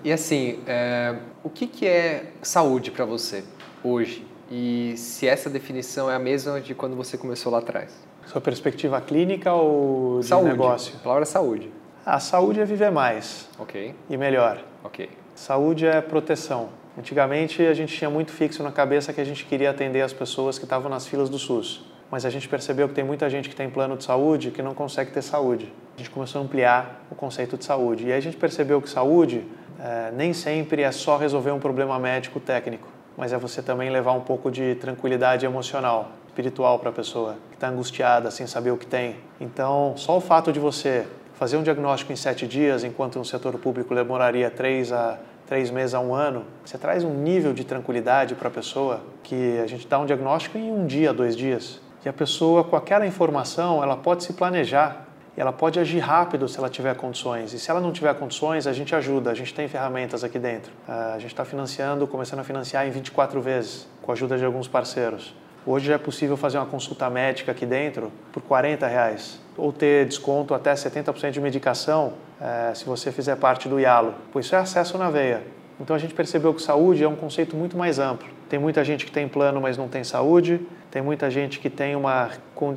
E assim, é, o que, que é saúde para você hoje? E se essa definição é a mesma de quando você começou lá atrás? Sua perspectiva clínica ou de saúde. negócio? A palavra é saúde. A saúde é viver mais. Ok. E melhor. Ok. Saúde é proteção. Antigamente a gente tinha muito fixo na cabeça que a gente queria atender as pessoas que estavam nas filas do SUS. Mas a gente percebeu que tem muita gente que tem plano de saúde que não consegue ter saúde. A gente começou a ampliar o conceito de saúde. E aí a gente percebeu que saúde é, nem sempre é só resolver um problema médico técnico, mas é você também levar um pouco de tranquilidade emocional, espiritual para a pessoa que está angustiada sem saber o que tem. Então, só o fato de você fazer um diagnóstico em sete dias, enquanto no setor público demoraria três a três meses a um ano, você traz um nível de tranquilidade para a pessoa que a gente dá um diagnóstico em um dia, dois dias. E a pessoa, com aquela informação, ela pode se planejar ela pode agir rápido se ela tiver condições. E se ela não tiver condições, a gente ajuda, a gente tem ferramentas aqui dentro. Ah, a gente está financiando, começando a financiar em 24 vezes, com a ajuda de alguns parceiros. Hoje já é possível fazer uma consulta médica aqui dentro por 40 reais ou ter desconto até 70% de medicação é, se você fizer parte do IALO, pois isso é acesso na veia. Então a gente percebeu que saúde é um conceito muito mais amplo. Tem muita gente que tem plano, mas não tem saúde. Tem muita gente que tem uma,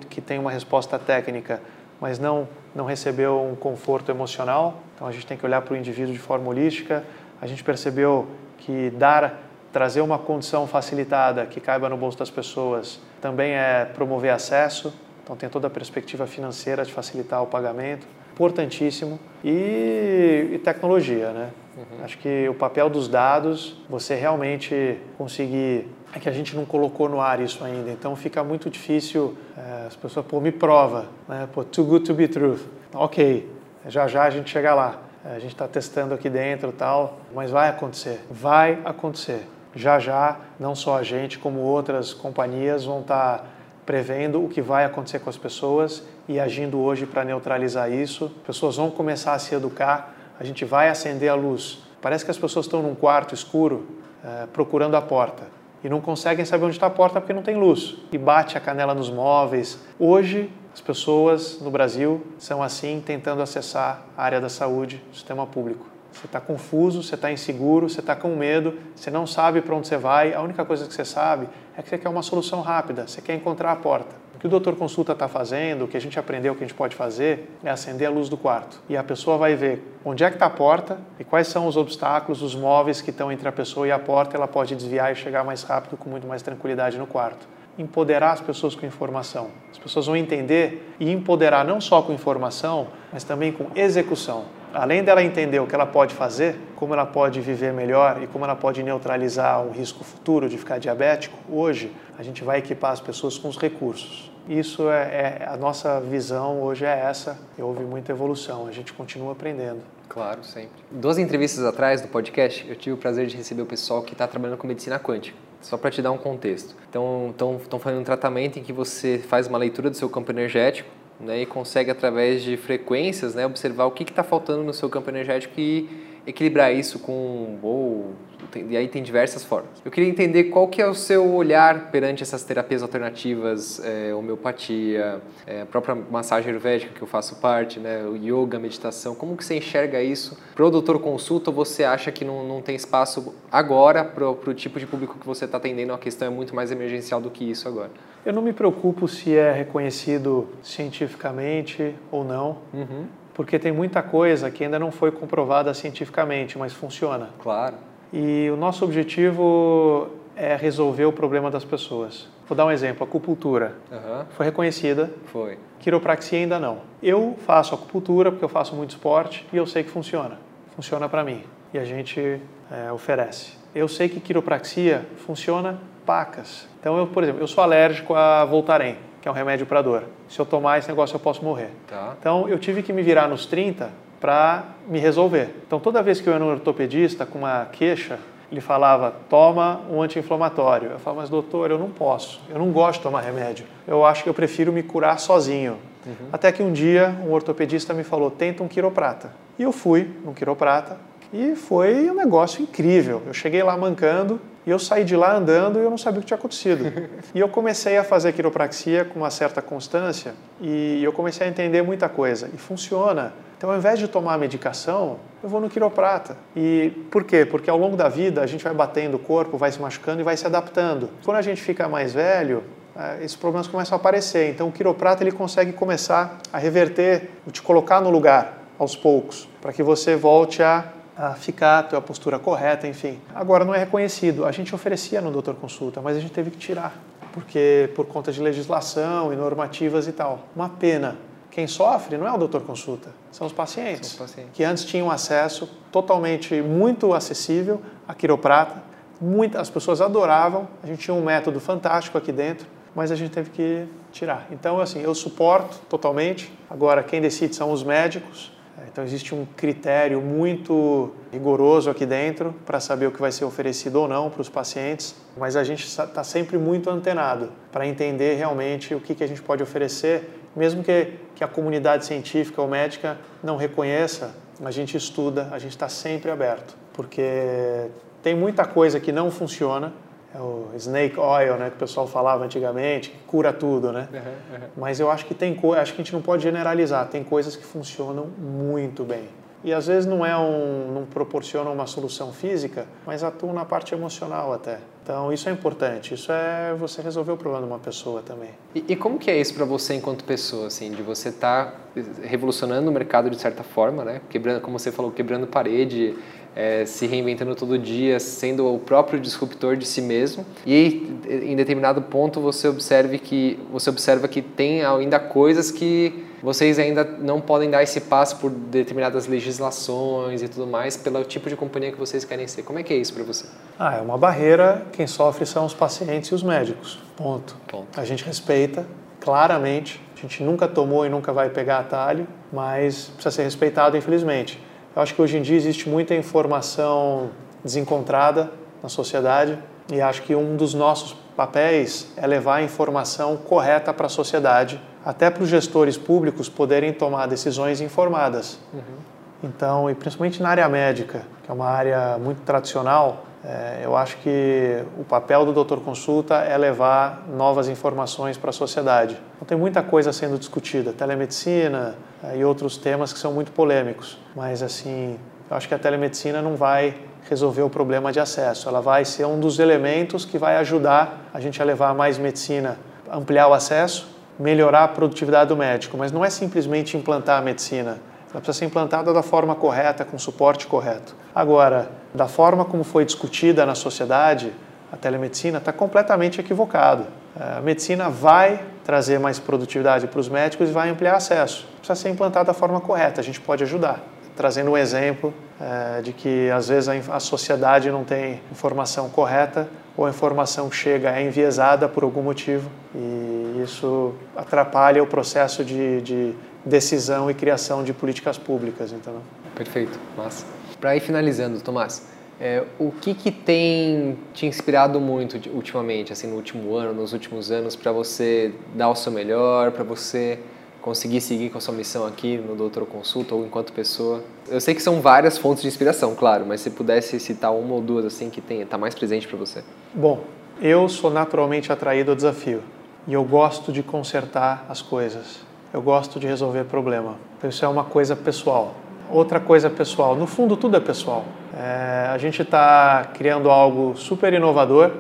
que tem uma resposta técnica, mas não, não recebeu um conforto emocional. Então a gente tem que olhar para o indivíduo de forma holística. A gente percebeu que dar, trazer uma condição facilitada que caiba no bolso das pessoas também é promover acesso. Então tem toda a perspectiva financeira de facilitar o pagamento, importantíssimo. E, e tecnologia, né? Uhum. Acho que o papel dos dados, você realmente conseguir é que a gente não colocou no ar isso ainda, então fica muito difícil. É, as pessoas, pô, me prova, né? Pô, too good to be true. Ok, já já a gente chega lá. A gente está testando aqui dentro tal, mas vai acontecer, vai acontecer. Já já, não só a gente, como outras companhias vão estar tá prevendo o que vai acontecer com as pessoas e agindo hoje para neutralizar isso. As pessoas vão começar a se educar, a gente vai acender a luz. Parece que as pessoas estão num quarto escuro é, procurando a porta e não conseguem saber onde está a porta porque não tem luz e bate a canela nos móveis. Hoje, as pessoas no Brasil são assim, tentando acessar a área da saúde, o sistema público. Você está confuso, você está inseguro, você está com medo, você não sabe para onde você vai. A única coisa que você sabe é que você quer uma solução rápida, você quer encontrar a porta. O que o doutor consulta está fazendo, o que a gente aprendeu que a gente pode fazer, é acender a luz do quarto. E a pessoa vai ver onde é que está a porta e quais são os obstáculos, os móveis que estão entre a pessoa e a porta. Ela pode desviar e chegar mais rápido, com muito mais tranquilidade no quarto empoderar as pessoas com informação. As pessoas vão entender e empoderar não só com informação, mas também com execução além dela entender o que ela pode fazer, como ela pode viver melhor e como ela pode neutralizar um risco futuro de ficar diabético, hoje a gente vai equipar as pessoas com os recursos. Isso é, é a nossa visão hoje é essa. Houve muita evolução, a gente continua aprendendo. Claro, sempre. Duas entrevistas atrás do podcast, eu tive o prazer de receber o pessoal que está trabalhando com medicina quântica. Só para te dar um contexto. Então, estão fazendo um tratamento em que você faz uma leitura do seu campo energético né, e consegue através de frequências né, observar o que está faltando no seu campo energético e equilibrar isso com ou e aí tem diversas formas. Eu queria entender qual que é o seu olhar perante essas terapias alternativas, é, homeopatia, é, a própria massagem ayurvédica que eu faço parte, né, o yoga, meditação. Como que você enxerga isso? Para o doutor consulta, você acha que não, não tem espaço agora para o tipo de público que você está atendendo? A questão é muito mais emergencial do que isso agora. Eu não me preocupo se é reconhecido cientificamente ou não, uhum. porque tem muita coisa que ainda não foi comprovada cientificamente, mas funciona. Claro. E o nosso objetivo é resolver o problema das pessoas. Vou dar um exemplo: acupuntura. Uhum. Foi reconhecida. Foi. Quiropraxia ainda não. Eu faço acupuntura porque eu faço muito esporte e eu sei que funciona. Funciona para mim. E a gente é, oferece. Eu sei que quiropraxia funciona pacas. Então, eu, por exemplo, eu sou alérgico a Voltaren, que é um remédio para dor. Se eu tomar esse negócio, eu posso morrer. Tá. Então, eu tive que me virar nos 30 para me resolver. Então, toda vez que eu ia no ortopedista com uma queixa, ele falava, toma um anti-inflamatório. Eu falava, mas doutor, eu não posso, eu não gosto de tomar remédio. Eu acho que eu prefiro me curar sozinho. Uhum. Até que um dia um ortopedista me falou, tenta um quiroprata. E eu fui num quiroprata e foi um negócio incrível. Eu cheguei lá mancando, e eu saí de lá andando e eu não sabia o que tinha acontecido. *laughs* e eu comecei a fazer quiropraxia com uma certa constância e eu comecei a entender muita coisa. E funciona. Então, ao invés de tomar medicação, eu vou no quiroprata. E por quê? Porque ao longo da vida a gente vai batendo o corpo, vai se machucando e vai se adaptando. Quando a gente fica mais velho, é, esses problemas começam a aparecer. Então, o quiroprata ele consegue começar a reverter, te colocar no lugar aos poucos, para que você volte a a ficar, ter a postura correta, enfim. Agora não é reconhecido. A gente oferecia no doutor consulta, mas a gente teve que tirar, porque por conta de legislação e normativas e tal. Uma pena. Quem sofre não é o doutor consulta, são os pacientes, São os pacientes. que antes tinham acesso totalmente muito acessível a quiroprata. Muitas as pessoas adoravam. A gente tinha um método fantástico aqui dentro, mas a gente teve que tirar. Então, assim, eu suporto totalmente. Agora, quem decide são os médicos. Então existe um critério muito rigoroso aqui dentro para saber o que vai ser oferecido ou não para os pacientes, mas a gente está sempre muito antenado para entender realmente o que, que a gente pode oferecer, mesmo que, que a comunidade científica ou médica não reconheça, a gente estuda, a gente está sempre aberto, porque tem muita coisa que não funciona, é o snake oil, né, que o pessoal falava antigamente, que cura tudo, né? Uhum, uhum. Mas eu acho que tem acho que a gente não pode generalizar, tem coisas que funcionam muito bem. E às vezes não é um, não proporciona uma solução física, mas atuam na parte emocional até. Então isso é importante. Isso é você resolver o problema de uma pessoa também. E, e como que é isso para você enquanto pessoa, assim, de você estar tá revolucionando o mercado de certa forma, né? Quebrando, como você falou, quebrando parede, é, se reinventando todo dia, sendo o próprio disruptor de si mesmo. E em determinado ponto você observe que você observa que tem ainda coisas que vocês ainda não podem dar esse passo por determinadas legislações e tudo mais, pelo tipo de companhia que vocês querem ser. Como é que é isso para você? Ah, é uma barreira. Quem sofre são os pacientes e os médicos. Ponto. Ponto. A gente respeita claramente. A gente nunca tomou e nunca vai pegar atalho, mas precisa ser respeitado, infelizmente. Eu acho que hoje em dia existe muita informação desencontrada na sociedade e acho que um dos nossos papéis é levar a informação correta para a sociedade, até para os gestores públicos poderem tomar decisões informadas. Uhum. Então, e principalmente na área médica, que é uma área muito tradicional, é, eu acho que o papel do doutor consulta é levar novas informações para a sociedade. Então, tem muita coisa sendo discutida, telemedicina é, e outros temas que são muito polêmicos, mas assim, eu acho que a telemedicina não vai resolver o problema de acesso, ela vai ser um dos elementos que vai ajudar a gente a levar mais medicina, ampliar o acesso, melhorar a produtividade do médico, mas não é simplesmente implantar a medicina, ela precisa ser implantada da forma correta, com suporte correto. Agora, da forma como foi discutida na sociedade, a telemedicina está completamente equivocado. A medicina vai trazer mais produtividade para os médicos e vai ampliar acesso. Precisa ser implantada da forma correta, a gente pode ajudar. Trazendo um exemplo é, de que às vezes a, a sociedade não tem informação correta ou a informação que chega é enviesada por algum motivo e isso atrapalha o processo de, de decisão e criação de políticas públicas. Então. Perfeito, massa. Para ir finalizando, Tomás, é, o que, que tem te inspirado muito ultimamente, assim, no último ano, nos últimos anos, para você dar o seu melhor, para você conseguir seguir com a sua missão aqui no Doutor Consulta ou enquanto pessoa? Eu sei que são várias fontes de inspiração, claro, mas se pudesse citar uma ou duas assim que tem, tá mais presente para você. Bom, eu sou naturalmente atraído ao desafio e eu gosto de consertar as coisas. Eu gosto de resolver problema. Então isso é uma coisa pessoal. Outra coisa pessoal, no fundo tudo é pessoal. É, a gente está criando algo super inovador,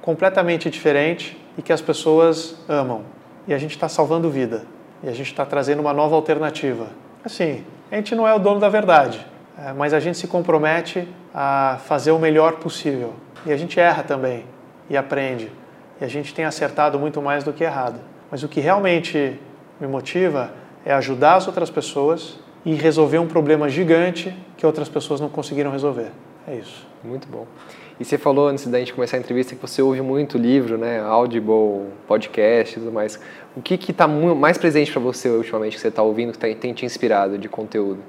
completamente diferente e que as pessoas amam. E a gente está salvando vida. E a gente está trazendo uma nova alternativa. Assim, a gente não é o dono da verdade, é, mas a gente se compromete a fazer o melhor possível. E a gente erra também e aprende. E a gente tem acertado muito mais do que errado. Mas o que realmente me motiva é ajudar as outras pessoas e resolver um problema gigante que outras pessoas não conseguiram resolver. É isso. Muito bom. E você falou antes da gente começar a entrevista que você ouve muito livro, né, Audible, podcast e tudo mais. O que está mais presente para você ultimamente que você está ouvindo, que tá, tem te inspirado de conteúdo?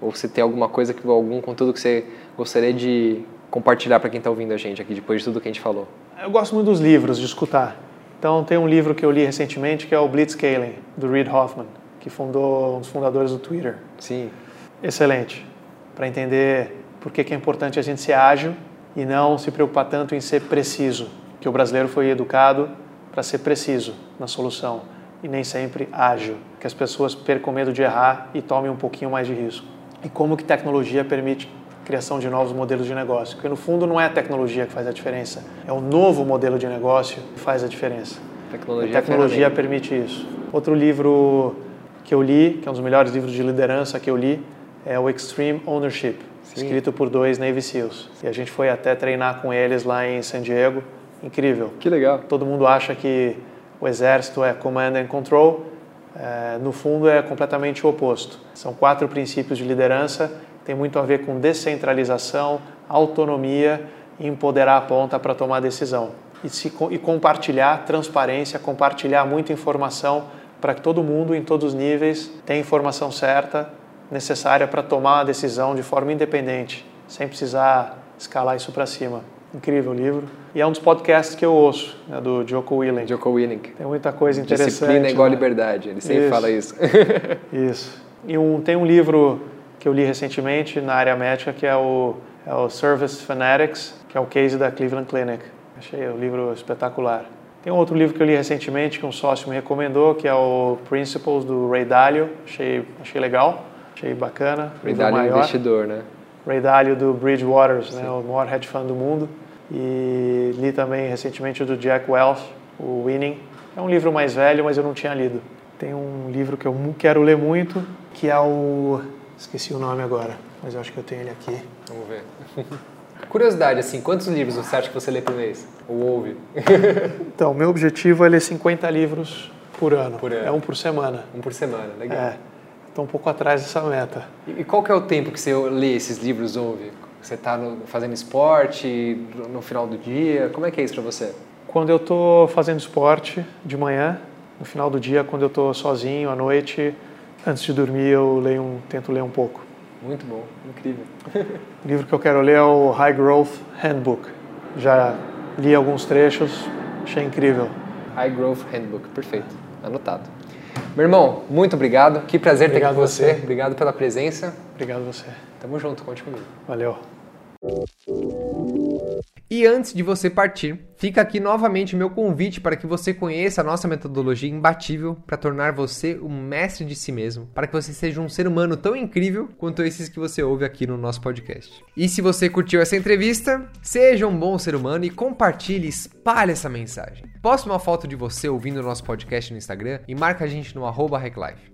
Ou você tem alguma coisa, que, algum conteúdo que você gostaria de compartilhar para quem está ouvindo a gente aqui, depois de tudo que a gente falou? Eu gosto muito dos livros, de escutar. Então, tem um livro que eu li recentemente que é o Blitzscaling, do Reid Hoffman, que fundou um dos fundadores do Twitter. Sim. Excelente. Para entender por que é importante a gente ser ágil e não se preocupar tanto em ser preciso, que o brasileiro foi educado para ser preciso na solução e nem sempre ágil, que as pessoas percam medo de errar e tomem um pouquinho mais de risco. E como que tecnologia permite criação de novos modelos de negócio? Porque no fundo não é a tecnologia que faz a diferença, é o novo modelo de negócio que faz a diferença. Tecnologia, a tecnologia permite isso. Outro livro que eu li, que é um dos melhores livros de liderança que eu li, é o Extreme Ownership, Sim. escrito por dois Navy SEALs. E a gente foi até treinar com eles lá em San Diego. Incrível. Que legal. Todo mundo acha que o exército é command and control. É, no fundo, é completamente o oposto. São quatro princípios de liderança. Tem muito a ver com descentralização, autonomia e empoderar a ponta para tomar decisão. E, se, e compartilhar transparência, compartilhar muita informação para que todo mundo, em todos os níveis, tenha a informação certa, necessária para tomar a decisão de forma independente, sem precisar escalar isso para cima. Incrível livro. E é um dos podcasts que eu ouço, né, do Joko Willink. Joko Willink. Tem muita coisa interessante. Disciplina é igual né? liberdade, ele sempre isso. fala isso. *laughs* isso. E um, tem um livro que eu li recentemente na área médica que é o, é o Service Fanatics, que é o case da Cleveland Clinic. Achei o livro espetacular. Tem um outro livro que eu li recentemente que um sócio me recomendou, que é o Principles do Ray Dalio. Achei, achei legal, achei bacana. Ray Dalio é investidor, né? Ray Dalio do Bridgewaters, né, o maior hedge fund do mundo. E li também recentemente o do Jack Welch, o Winning. É um livro mais velho, mas eu não tinha lido. Tem um livro que eu quero ler muito, que é o... Esqueci o nome agora, mas eu acho que eu tenho ele aqui. Vamos ver. *laughs* Curiosidade, assim, quantos livros você acha que você lê por mês? Ou ouve? *laughs* então, meu objetivo é ler 50 livros por ano. Por ano. É um por semana. Um por semana, legal. É. Estou um pouco atrás dessa meta. E qual que é o tempo que você lê esses livros, ouve? Você está fazendo esporte no final do dia? Como é que é isso para você? Quando eu estou fazendo esporte de manhã, no final do dia, quando eu estou sozinho à noite, antes de dormir, eu leio um, tento ler um pouco. Muito bom, incrível. o livro que eu quero ler é o High Growth Handbook. Já li alguns trechos, achei incrível. High Growth Handbook, perfeito, anotado. Meu irmão, muito obrigado. Que prazer obrigado ter aqui com você. você. Obrigado pela presença. Obrigado você. Tamo junto, conte comigo. Valeu. E antes de você partir, fica aqui novamente o meu convite para que você conheça a nossa metodologia imbatível para tornar você um mestre de si mesmo, para que você seja um ser humano tão incrível quanto esses que você ouve aqui no nosso podcast. E se você curtiu essa entrevista, seja um bom ser humano e compartilhe, espalhe essa mensagem. Poste uma foto de você ouvindo o nosso podcast no Instagram e marca a gente no arroba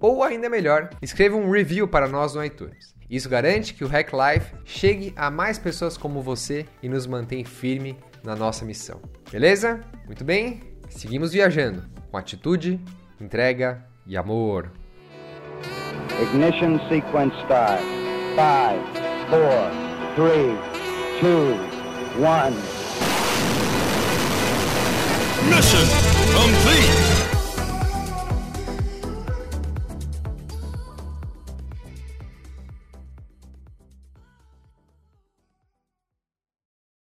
Ou ainda melhor, escreva um review para nós no iTunes. Isso garante que o Hack Life chegue a mais pessoas como você e nos mantém firme na nossa missão. Beleza? Muito bem? Seguimos viajando com atitude, entrega e amor. Ignition sequence start. 5, 4, 3, 2, 1. Mission complete.